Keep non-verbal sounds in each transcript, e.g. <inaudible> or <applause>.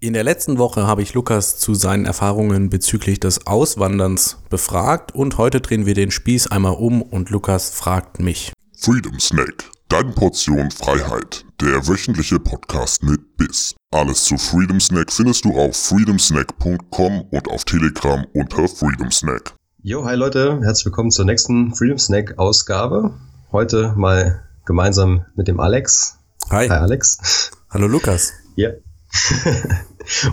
In der letzten Woche habe ich Lukas zu seinen Erfahrungen bezüglich des Auswanderns befragt und heute drehen wir den Spieß einmal um und Lukas fragt mich. Freedom Snack, deine Portion Freiheit, der wöchentliche Podcast mit Biss. Alles zu Freedom Snack findest du auf freedomsnack.com und auf Telegram unter Freedom Snack. Jo, hi Leute, herzlich willkommen zur nächsten Freedom Snack Ausgabe. Heute mal gemeinsam mit dem Alex. Hi. Hi Alex. Hallo Lukas. Ja. <laughs>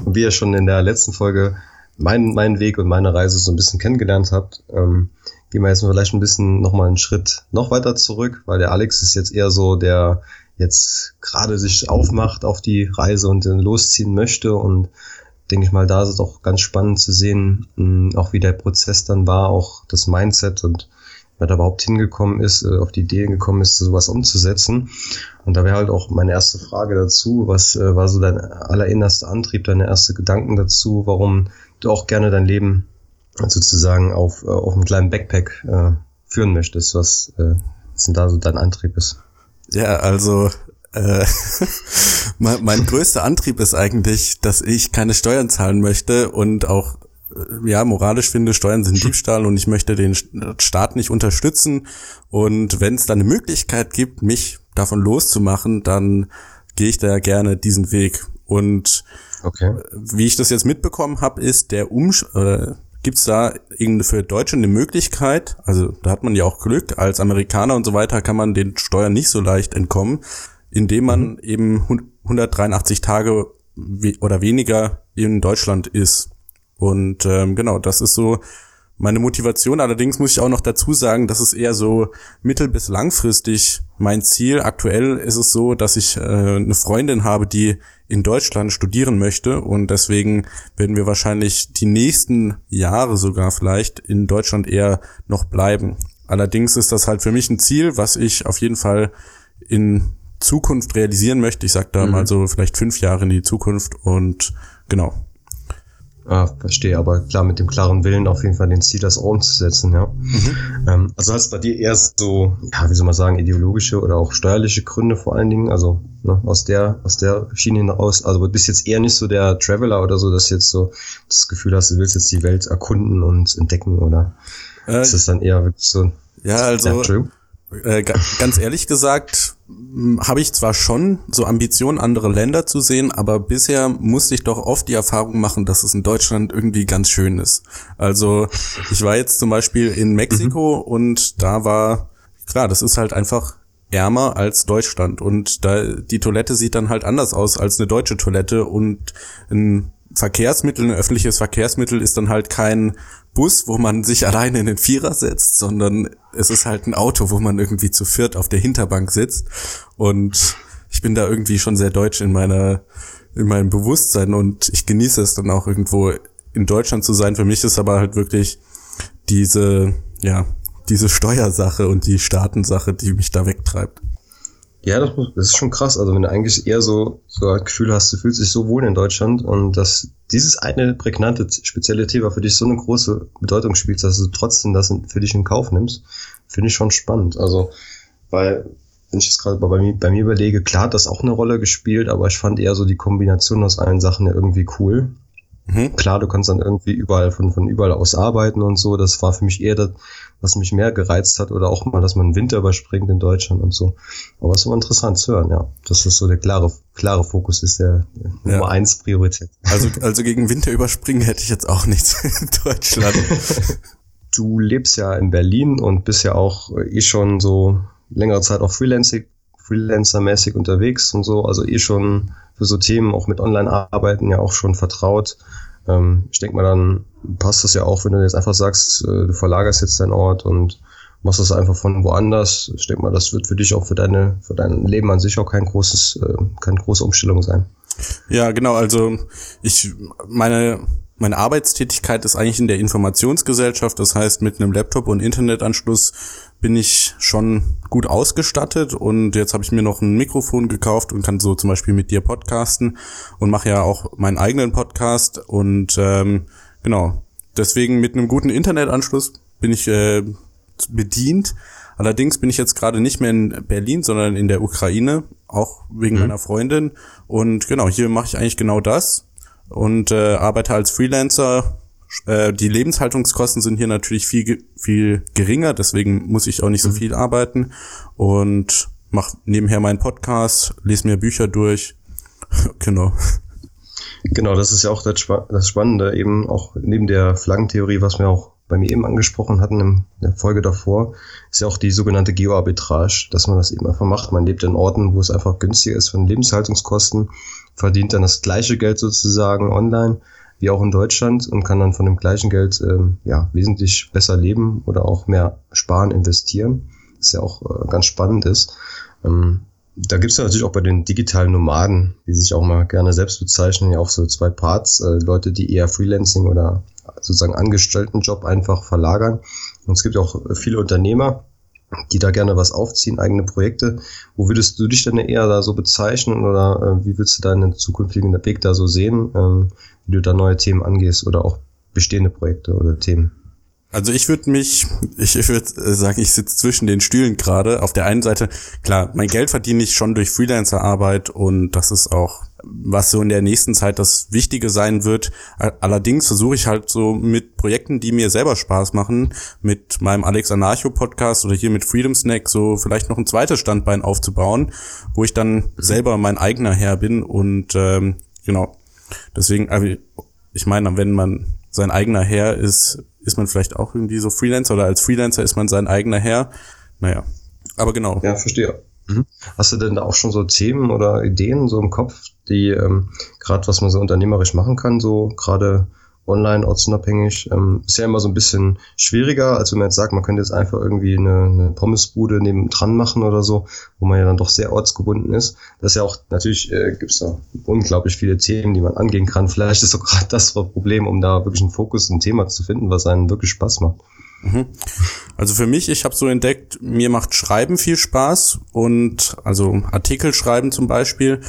und wie ihr schon in der letzten Folge meinen, meinen Weg und meine Reise so ein bisschen kennengelernt habt, ähm, gehen wir jetzt vielleicht ein bisschen nochmal einen Schritt noch weiter zurück, weil der Alex ist jetzt eher so, der jetzt gerade sich aufmacht auf die Reise und losziehen möchte. Und denke ich mal, da ist es auch ganz spannend zu sehen, mh, auch wie der Prozess dann war, auch das Mindset und wer da überhaupt hingekommen ist, äh, auf die Idee gekommen ist, sowas umzusetzen. Und da wäre halt auch meine erste Frage dazu, was äh, war so dein allerinnerster Antrieb, deine erste Gedanken dazu, warum du auch gerne dein Leben sozusagen auf, äh, auf einem kleinen Backpack äh, führen möchtest, was, äh, was denn da so dein Antrieb ist? Ja, also äh, <laughs> mein, mein größter Antrieb ist eigentlich, dass ich keine Steuern zahlen möchte und auch ja, moralisch finde, Steuern sind Diebstahl und ich möchte den Staat nicht unterstützen. Und wenn es dann eine Möglichkeit gibt, mich davon loszumachen, dann gehe ich da gerne diesen Weg. Und okay. wie ich das jetzt mitbekommen habe, ist der Umsch oder gibt es da für Deutsche eine Möglichkeit, also da hat man ja auch Glück, als Amerikaner und so weiter kann man den Steuern nicht so leicht entkommen, indem man mhm. eben 183 Tage oder weniger in Deutschland ist. Und ähm, genau, das ist so meine Motivation. Allerdings muss ich auch noch dazu sagen, das ist eher so mittel- bis langfristig mein Ziel. Aktuell ist es so, dass ich äh, eine Freundin habe, die in Deutschland studieren möchte und deswegen werden wir wahrscheinlich die nächsten Jahre sogar vielleicht in Deutschland eher noch bleiben. Allerdings ist das halt für mich ein Ziel, was ich auf jeden Fall in Zukunft realisieren möchte. Ich sag da mhm. mal so vielleicht fünf Jahre in die Zukunft und genau. Ah, verstehe, aber klar, mit dem klaren Willen auf jeden Fall den Ziel, das umzusetzen, ja. Mhm. Ähm, also hat es bei dir eher so, ja, wie soll man sagen, ideologische oder auch steuerliche Gründe vor allen Dingen, also ne, aus der, aus der Schiene hinaus, also du bist jetzt eher nicht so der Traveler oder so, dass du jetzt so das Gefühl hast, du willst jetzt die Welt erkunden und entdecken, oder äh, ist das dann eher wirklich so? Ja, also, ja, äh, ganz ehrlich gesagt, habe ich zwar schon so Ambitionen, andere Länder zu sehen, aber bisher musste ich doch oft die Erfahrung machen, dass es in Deutschland irgendwie ganz schön ist. Also ich war jetzt zum Beispiel in Mexiko mhm. und da war, klar, das ist halt einfach ärmer als Deutschland und da die Toilette sieht dann halt anders aus als eine deutsche Toilette und ein Verkehrsmittel, ein öffentliches Verkehrsmittel ist dann halt kein Bus, wo man sich alleine in den Vierer setzt, sondern es ist halt ein Auto, wo man irgendwie zu viert auf der Hinterbank sitzt. Und ich bin da irgendwie schon sehr deutsch in meiner, in meinem Bewusstsein und ich genieße es dann auch irgendwo in Deutschland zu sein. Für mich ist aber halt wirklich diese, ja, diese Steuersache und die Staatensache, die mich da wegtreibt. Ja, das, das, ist schon krass. Also wenn du eigentlich eher so, so ein Gefühl hast, du fühlst dich so wohl in Deutschland und dass dieses eine prägnante, spezielle Thema für dich so eine große Bedeutung spielt, dass du trotzdem das für dich in Kauf nimmst, finde ich schon spannend. Also, weil, wenn ich das gerade bei mir, bei mir überlege, klar hat das auch eine Rolle gespielt, aber ich fand eher so die Kombination aus allen Sachen ja irgendwie cool. Mhm. Klar, du kannst dann irgendwie überall von, von überall aus arbeiten und so. Das war für mich eher das, was mich mehr gereizt hat oder auch mal, dass man Winter überspringt in Deutschland und so. Aber es war interessant zu hören, ja. Dass das so der klare, klare Fokus ist, der, der ja. Nummer eins Priorität. Also, also gegen Winter überspringen hätte ich jetzt auch nichts <laughs> in Deutschland. du lebst ja in Berlin und bist ja auch eh schon so längere Zeit auch Freelancing, Freelancer-mäßig unterwegs und so, also eh schon für so Themen auch mit Online-Arbeiten ja auch schon vertraut. Ähm, ich denke mal, dann passt das ja auch, wenn du jetzt einfach sagst, äh, du verlagerst jetzt deinen Ort und machst das einfach von woanders. Ich denke mal, das wird für dich auch für deine, für dein Leben an sich auch kein großes, äh, keine große Umstellung sein. Ja, genau. Also ich meine meine Arbeitstätigkeit ist eigentlich in der Informationsgesellschaft. Das heißt, mit einem Laptop und Internetanschluss bin ich schon gut ausgestattet und jetzt habe ich mir noch ein Mikrofon gekauft und kann so zum Beispiel mit dir podcasten und mache ja auch meinen eigenen Podcast und ähm, genau deswegen mit einem guten Internetanschluss bin ich äh, bedient. Allerdings bin ich jetzt gerade nicht mehr in Berlin, sondern in der Ukraine, auch wegen mhm. meiner Freundin und genau hier mache ich eigentlich genau das und äh, arbeite als Freelancer. Äh, die Lebenshaltungskosten sind hier natürlich viel, viel geringer, deswegen muss ich auch nicht so viel arbeiten und mache nebenher meinen Podcast, lese mir Bücher durch. <laughs> genau. Genau, das ist ja auch das, das Spannende, eben auch neben der Flaggentheorie, was wir auch bei mir eben angesprochen hatten in der Folge davor, ist ja auch die sogenannte Geoarbitrage, dass man das eben einfach macht. Man lebt in Orten, wo es einfach günstiger ist von Lebenshaltungskosten, verdient dann das gleiche Geld sozusagen online wie auch in Deutschland und kann dann von dem gleichen Geld ähm, ja wesentlich besser leben oder auch mehr sparen, investieren, was ja auch äh, ganz spannend ist. Ähm, da gibt's ja natürlich auch bei den digitalen Nomaden, die sich auch mal gerne selbst bezeichnen, ja auch so zwei Parts, äh, Leute, die eher Freelancing oder sozusagen Angestelltenjob einfach verlagern. Und es gibt auch viele Unternehmer, die da gerne was aufziehen, eigene Projekte. Wo würdest du dich denn eher da so bezeichnen oder äh, wie würdest du deinen zukünftigen Weg da so sehen, ähm, wie du da neue Themen angehst oder auch bestehende Projekte oder Themen? Also ich würde mich, ich, ich würde sagen, ich sitze zwischen den Stühlen gerade. Auf der einen Seite, klar, mein Geld verdiene ich schon durch Freelancer-Arbeit und das ist auch, was so in der nächsten Zeit das Wichtige sein wird. Allerdings versuche ich halt so mit Projekten, die mir selber Spaß machen, mit meinem Alex Anarcho Podcast oder hier mit Freedom Snack so vielleicht noch ein zweites Standbein aufzubauen, wo ich dann selber mein eigener Herr bin und ähm, genau. Deswegen, also ich meine, wenn man sein eigener Herr ist, ist man vielleicht auch irgendwie so Freelancer oder als Freelancer ist man sein eigener Herr. Naja, aber genau. Ja, verstehe. Mhm. Hast du denn da auch schon so Themen oder Ideen so im Kopf, die ähm, gerade was man so unternehmerisch machen kann, so gerade online, ortsunabhängig, ähm, ist ja immer so ein bisschen schwieriger, als wenn man jetzt sagt, man könnte jetzt einfach irgendwie eine, eine Pommesbude neben dran machen oder so, wo man ja dann doch sehr ortsgebunden ist. Das ist ja auch, natürlich äh, gibt es da unglaublich viele Themen, die man angehen kann. Vielleicht ist so gerade <laughs> das Problem, um da wirklich einen Fokus, ein Thema zu finden, was einen wirklich Spaß macht. Mhm. Also für mich, ich habe so entdeckt, mir macht Schreiben viel Spaß und also Artikel schreiben zum Beispiel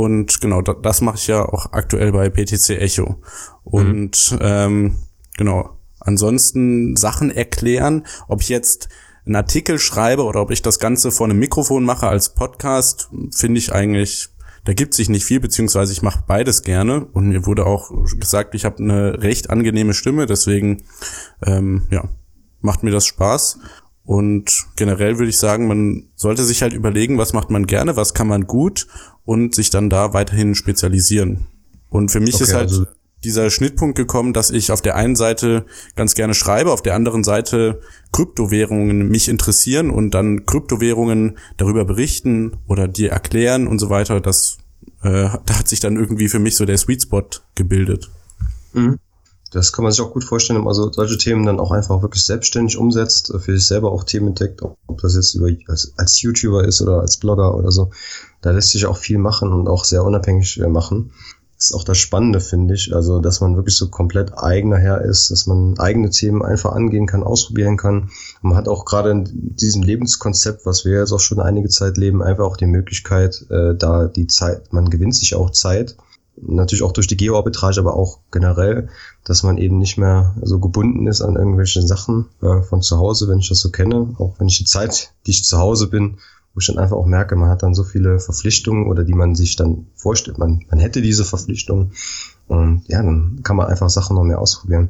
und genau, das, das mache ich ja auch aktuell bei PTC Echo. Und mhm. ähm, genau, ansonsten Sachen erklären, ob ich jetzt einen Artikel schreibe oder ob ich das Ganze vor einem Mikrofon mache als Podcast, finde ich eigentlich, da gibt sich nicht viel, beziehungsweise ich mache beides gerne. Und mir wurde auch gesagt, ich habe eine recht angenehme Stimme, deswegen ähm, ja, macht mir das Spaß. Und generell würde ich sagen, man sollte sich halt überlegen, was macht man gerne, was kann man gut und sich dann da weiterhin spezialisieren. Und für mich okay, ist halt also dieser Schnittpunkt gekommen, dass ich auf der einen Seite ganz gerne schreibe, auf der anderen Seite Kryptowährungen mich interessieren und dann Kryptowährungen darüber berichten oder dir erklären und so weiter. Das äh, da hat sich dann irgendwie für mich so der Sweet Spot gebildet. Mhm. Das kann man sich auch gut vorstellen, also solche Themen dann auch einfach wirklich selbstständig umsetzt, für sich selber auch Themen entdeckt, ob das jetzt über, als, als YouTuber ist oder als Blogger oder so. Da lässt sich auch viel machen und auch sehr unabhängig äh, machen. Das ist auch das Spannende, finde ich. Also, dass man wirklich so komplett eigener Herr ist, dass man eigene Themen einfach angehen kann, ausprobieren kann. Und man hat auch gerade in diesem Lebenskonzept, was wir jetzt auch schon einige Zeit leben, einfach auch die Möglichkeit, äh, da die Zeit, man gewinnt sich auch Zeit natürlich auch durch die Geoarbitrage, aber auch generell, dass man eben nicht mehr so gebunden ist an irgendwelche Sachen äh, von zu Hause, wenn ich das so kenne. Auch wenn ich die Zeit, die ich zu Hause bin, wo ich dann einfach auch merke, man hat dann so viele Verpflichtungen oder die man sich dann vorstellt, man, man hätte diese Verpflichtungen. Und ja, dann kann man einfach Sachen noch mehr ausprobieren.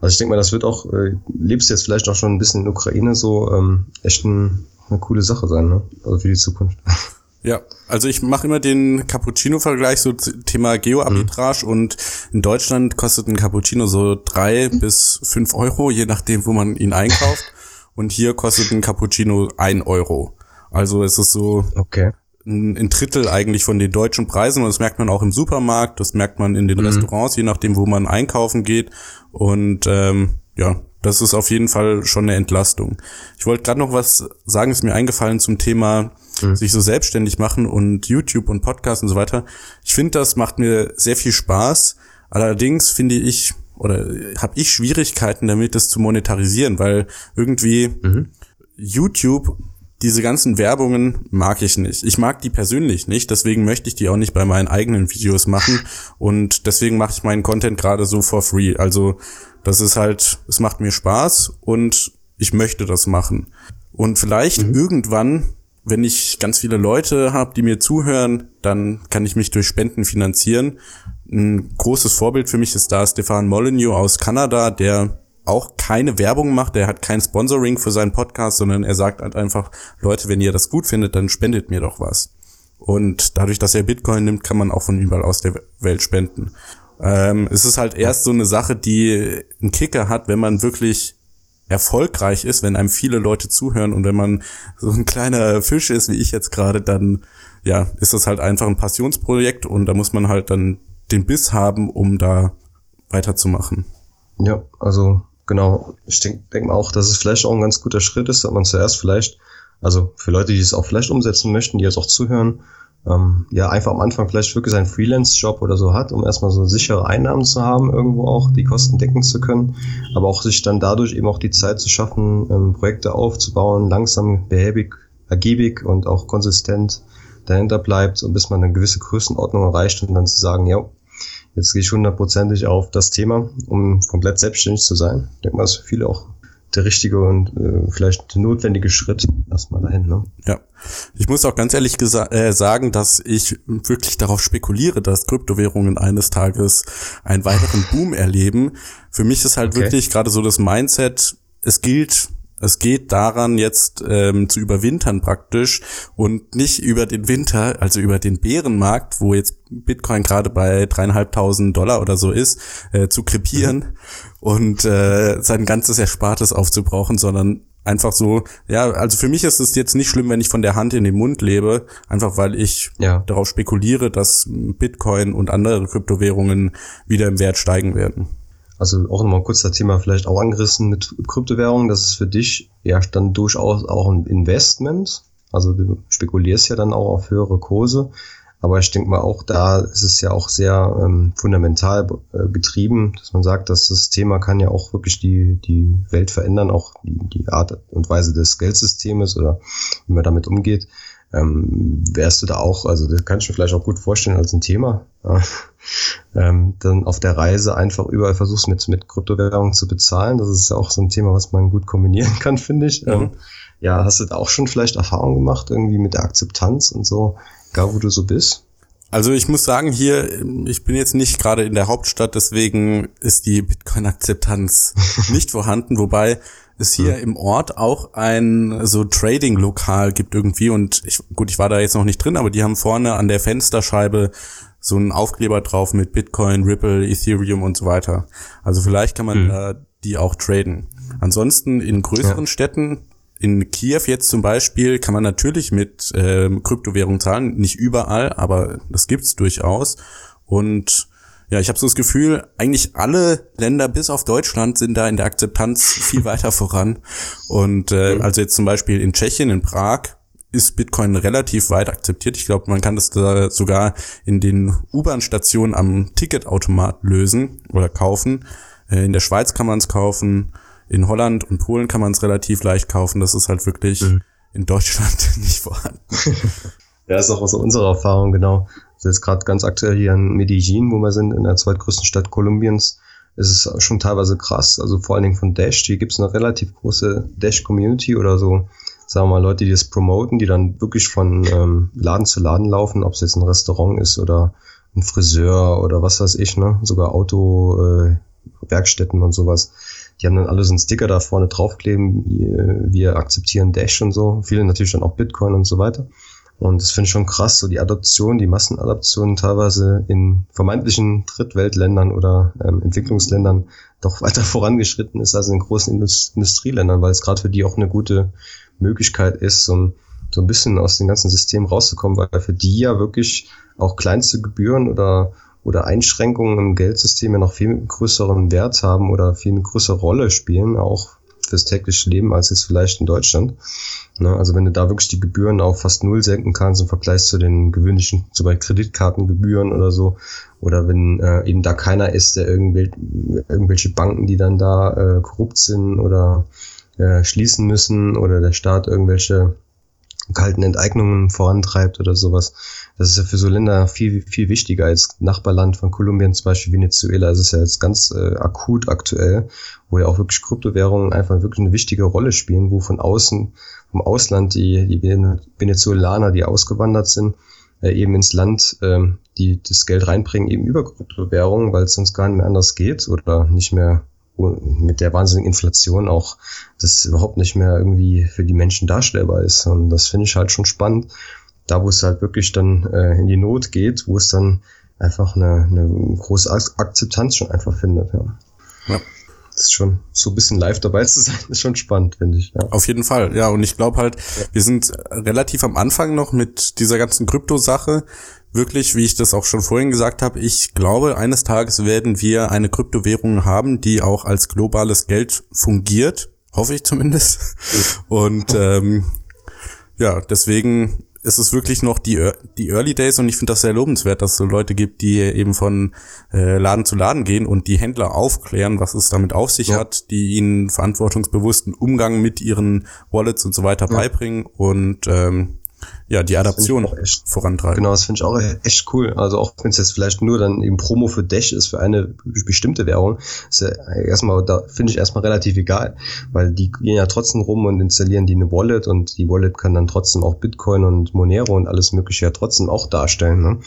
Also ich denke mal, das wird auch, äh, lebst jetzt vielleicht auch schon ein bisschen in Ukraine so ähm, echt ein, eine coole Sache sein, ne? Also für die Zukunft. <laughs> Ja, also ich mache immer den Cappuccino-Vergleich, so Thema Geo-Arbitrage mhm. und in Deutschland kostet ein Cappuccino so drei bis fünf Euro, je nachdem, wo man ihn einkauft. <laughs> und hier kostet ein Cappuccino ein Euro. Also es ist so okay. ein, ein, Drittel eigentlich von den deutschen Preisen und das merkt man auch im Supermarkt, das merkt man in den mhm. Restaurants, je nachdem, wo man einkaufen geht. Und ähm, ja, das ist auf jeden Fall schon eine Entlastung. Ich wollte gerade noch was sagen, ist mir eingefallen zum Thema mhm. sich so selbstständig machen und YouTube und Podcast und so weiter. Ich finde, das macht mir sehr viel Spaß. Allerdings finde ich oder habe ich Schwierigkeiten damit, das zu monetarisieren, weil irgendwie mhm. YouTube diese ganzen Werbungen mag ich nicht. Ich mag die persönlich nicht, deswegen möchte ich die auch nicht bei meinen eigenen Videos machen und deswegen mache ich meinen Content gerade so for free. Also das ist halt, es macht mir Spaß und ich möchte das machen. Und vielleicht mhm. irgendwann wenn ich ganz viele Leute habe, die mir zuhören, dann kann ich mich durch Spenden finanzieren. Ein großes Vorbild für mich ist da Stefan Molyneux aus Kanada, der auch keine Werbung macht, der hat kein Sponsoring für seinen Podcast, sondern er sagt halt einfach, Leute, wenn ihr das gut findet, dann spendet mir doch was. Und dadurch, dass er Bitcoin nimmt, kann man auch von überall aus der Welt spenden. Ähm, es ist halt erst so eine Sache, die einen Kicker hat, wenn man wirklich erfolgreich ist, wenn einem viele Leute zuhören und wenn man so ein kleiner Fisch ist, wie ich jetzt gerade, dann ja, ist das halt einfach ein Passionsprojekt und da muss man halt dann den Biss haben, um da weiterzumachen. Ja, also genau. Ich denke denk auch, dass es vielleicht auch ein ganz guter Schritt ist, dass man zuerst vielleicht, also für Leute, die es auch vielleicht umsetzen möchten, die jetzt auch zuhören, ähm, ja, einfach am Anfang vielleicht wirklich seinen Freelance-Job oder so hat, um erstmal so sichere Einnahmen zu haben, irgendwo auch die Kosten decken zu können, aber auch sich dann dadurch eben auch die Zeit zu schaffen, ähm, Projekte aufzubauen, langsam, behäbig, ergiebig und auch konsistent dahinter bleibt, so bis man eine gewisse Größenordnung erreicht und dann zu sagen, ja, jetzt gehe ich hundertprozentig auf das Thema, um komplett selbstständig zu sein. Ich denke mal, das ist für viele auch der richtige und äh, vielleicht notwendige Schritt erstmal dahin. Ne? Ja, ich muss auch ganz ehrlich äh, sagen, dass ich wirklich darauf spekuliere, dass Kryptowährungen eines Tages einen weiteren Boom erleben. Für mich ist halt okay. wirklich gerade so das Mindset, es gilt es geht daran, jetzt ähm, zu überwintern praktisch und nicht über den Winter, also über den Bärenmarkt, wo jetzt Bitcoin gerade bei dreieinhalbtausend Dollar oder so ist, äh, zu krepieren mhm. und äh, sein ganzes Erspartes aufzubrauchen, sondern einfach so, ja, also für mich ist es jetzt nicht schlimm, wenn ich von der Hand in den Mund lebe, einfach weil ich ja. darauf spekuliere, dass Bitcoin und andere Kryptowährungen wieder im Wert steigen werden. Also auch nochmal kurz das Thema vielleicht auch angerissen mit Kryptowährungen. Das ist für dich ja dann durchaus auch ein Investment. Also du spekulierst ja dann auch auf höhere Kurse. Aber ich denke mal auch da ist es ja auch sehr ähm, fundamental äh, getrieben, dass man sagt, dass das Thema kann ja auch wirklich die, die Welt verändern, auch die, die Art und Weise des Geldsystems oder wie man damit umgeht ähm, wärst du da auch, also das kann ich mir vielleicht auch gut vorstellen als ein Thema, äh, <laughs> ähm, dann auf der Reise einfach überall versuchst mit, mit Kryptowährungen zu bezahlen. Das ist ja auch so ein Thema, was man gut kombinieren <laughs> kann, finde ich. Mhm. Ähm, ja, hast du da auch schon vielleicht Erfahrungen gemacht, irgendwie mit der Akzeptanz und so, egal wo du so bist? Also ich muss sagen, hier, ich bin jetzt nicht gerade in der Hauptstadt, deswegen ist die Bitcoin-Akzeptanz <laughs> nicht vorhanden, wobei es hier im Ort auch ein so Trading-Lokal gibt irgendwie und ich, gut, ich war da jetzt noch nicht drin, aber die haben vorne an der Fensterscheibe so einen Aufkleber drauf mit Bitcoin, Ripple, Ethereum und so weiter. Also vielleicht kann man mhm. da die auch traden. Ansonsten in größeren ja. Städten, in Kiew jetzt zum Beispiel, kann man natürlich mit ähm, Kryptowährung zahlen. Nicht überall, aber das gibt's durchaus. Und ja, ich habe so das Gefühl, eigentlich alle Länder bis auf Deutschland sind da in der Akzeptanz <laughs> viel weiter voran. Und äh, also jetzt zum Beispiel in Tschechien, in Prag, ist Bitcoin relativ weit akzeptiert. Ich glaube, man kann das da sogar in den U-Bahn-Stationen am Ticketautomat lösen oder kaufen. Äh, in der Schweiz kann man es kaufen. In Holland und Polen kann man es relativ leicht kaufen. Das ist halt wirklich mhm. in Deutschland <laughs> nicht vorhanden. <laughs> ja, ist auch aus unserer Erfahrung, genau. Das ist gerade ganz aktuell hier in Medellin, wo wir sind, in der zweitgrößten Stadt Kolumbiens. Es ist schon teilweise krass, also vor allen Dingen von Dash. Hier gibt es eine relativ große Dash-Community oder so, sagen wir mal, Leute, die das promoten, die dann wirklich von ähm, Laden zu Laden laufen, ob es jetzt ein Restaurant ist oder ein Friseur oder was weiß ich, ne? Sogar Auto, äh, Werkstätten und sowas. Die haben dann alle so einen Sticker da vorne draufkleben, wir akzeptieren Dash und so. Viele natürlich dann auch Bitcoin und so weiter. Und das finde ich schon krass, so die Adoption, die Massenadoption teilweise in vermeintlichen Drittweltländern oder ähm, Entwicklungsländern doch weiter <laughs> vorangeschritten ist als in großen Indust Industrieländern, weil es gerade für die auch eine gute Möglichkeit ist, so, so ein bisschen aus dem ganzen System rauszukommen, weil für die ja wirklich auch kleinste Gebühren oder oder Einschränkungen im Geldsystem ja noch viel größeren Wert haben oder viel eine größere Rolle spielen, auch fürs tägliche Leben, als jetzt vielleicht in Deutschland. Ne? Also wenn du da wirklich die Gebühren auf fast null senken kannst im Vergleich zu den gewöhnlichen, zum Beispiel Kreditkartengebühren oder so, oder wenn äh, eben da keiner ist, der irgendwel irgendwelche Banken, die dann da äh, korrupt sind oder äh, schließen müssen oder der Staat irgendwelche kalten Enteignungen vorantreibt oder sowas. Das ist ja für so Länder viel, viel wichtiger als Nachbarland von Kolumbien, zum Beispiel Venezuela. Es ist ja jetzt ganz äh, akut aktuell, wo ja auch wirklich Kryptowährungen einfach wirklich eine wichtige Rolle spielen, wo von außen, vom Ausland die, die Venezuelaner, die ausgewandert sind, äh, eben ins Land, ähm, die das Geld reinbringen, eben über Kryptowährungen, weil es sonst gar nicht mehr anders geht oder nicht mehr mit der wahnsinnigen Inflation auch das überhaupt nicht mehr irgendwie für die Menschen darstellbar ist. Und das finde ich halt schon spannend. Da, wo es halt wirklich dann äh, in die Not geht, wo es dann einfach eine, eine große Akzeptanz schon einfach findet. Ja. ja. Das ist schon so ein bisschen live dabei zu sein, <laughs> ist schon spannend, finde ich. Ja. Auf jeden Fall, ja. Und ich glaube halt, ja. wir sind relativ am Anfang noch mit dieser ganzen Krypto-Sache. Wirklich, wie ich das auch schon vorhin gesagt habe, ich glaube, eines Tages werden wir eine Kryptowährung haben, die auch als globales Geld fungiert. Hoffe ich zumindest. Und ähm, ja, deswegen ist es wirklich noch die, die Early Days und ich finde das sehr lobenswert, dass es so Leute gibt, die eben von äh, Laden zu Laden gehen und die Händler aufklären, was es damit auf sich ja. hat, die ihnen verantwortungsbewussten Umgang mit ihren Wallets und so weiter ja. beibringen und ähm, ja, die Adaption echt, vorantreiben. Genau, das finde ich auch echt cool. Also auch wenn es jetzt vielleicht nur dann eben Promo für Dash ist, für eine bestimmte Währung, ist ja erstmal, da finde ich erstmal relativ egal, weil die gehen ja trotzdem rum und installieren die eine Wallet und die Wallet kann dann trotzdem auch Bitcoin und Monero und alles mögliche ja trotzdem auch darstellen. Ne?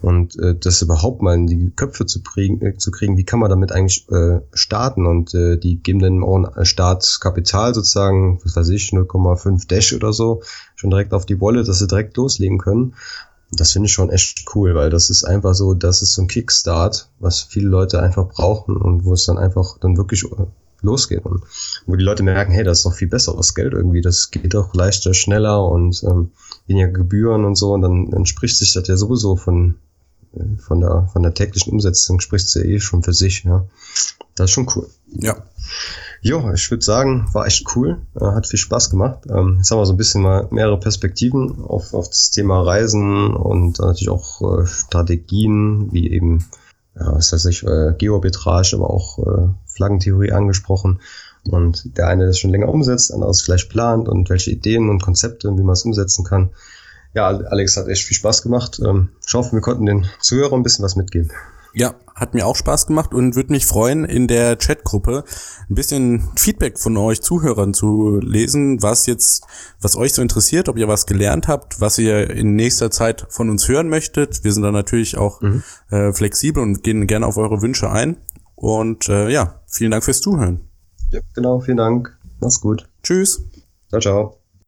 Und äh, das überhaupt mal in die Köpfe zu kriegen, äh, zu kriegen, wie kann man damit eigentlich äh, starten und äh, die geben dann auch ein Startkapital sozusagen, was weiß ich, 0,5 Dash oder so, schon direkt auf die Wallet, dass sie direkt loslegen können. Das finde ich schon echt cool, weil das ist einfach so, das ist so ein Kickstart, was viele Leute einfach brauchen und wo es dann einfach dann wirklich losgeht und wo die Leute merken, hey, das ist doch viel besseres Geld irgendwie, das geht doch leichter, schneller und ähm, weniger Gebühren und so und dann, dann spricht sich das ja sowieso von äh, von der von der täglichen Umsetzung spricht es ja eh schon für sich, ja. Das ist schon cool. Ja. Jo, ich würde sagen, war echt cool, äh, hat viel Spaß gemacht. Ähm, jetzt haben wir so ein bisschen mal mehrere Perspektiven auf, auf das Thema Reisen und natürlich auch äh, Strategien, wie eben, ja, was weiß ich, äh, Geoarbitrage, aber auch Flaggentheorie angesprochen. Und der eine das schon länger umsetzt, der andere es vielleicht plant und welche Ideen und Konzepte und wie man es umsetzen kann. Ja, Alex hat echt viel Spaß gemacht. Ähm, ich hoffe, wir konnten den Zuhörern ein bisschen was mitgeben. Ja, hat mir auch Spaß gemacht und würde mich freuen, in der Chatgruppe ein bisschen Feedback von euch Zuhörern zu lesen, was jetzt, was euch so interessiert, ob ihr was gelernt habt, was ihr in nächster Zeit von uns hören möchtet. Wir sind da natürlich auch mhm. äh, flexibel und gehen gerne auf eure Wünsche ein. Und äh, ja, vielen Dank fürs Zuhören. Ja, genau, vielen Dank. Mach's gut. Tschüss. Ciao, ciao.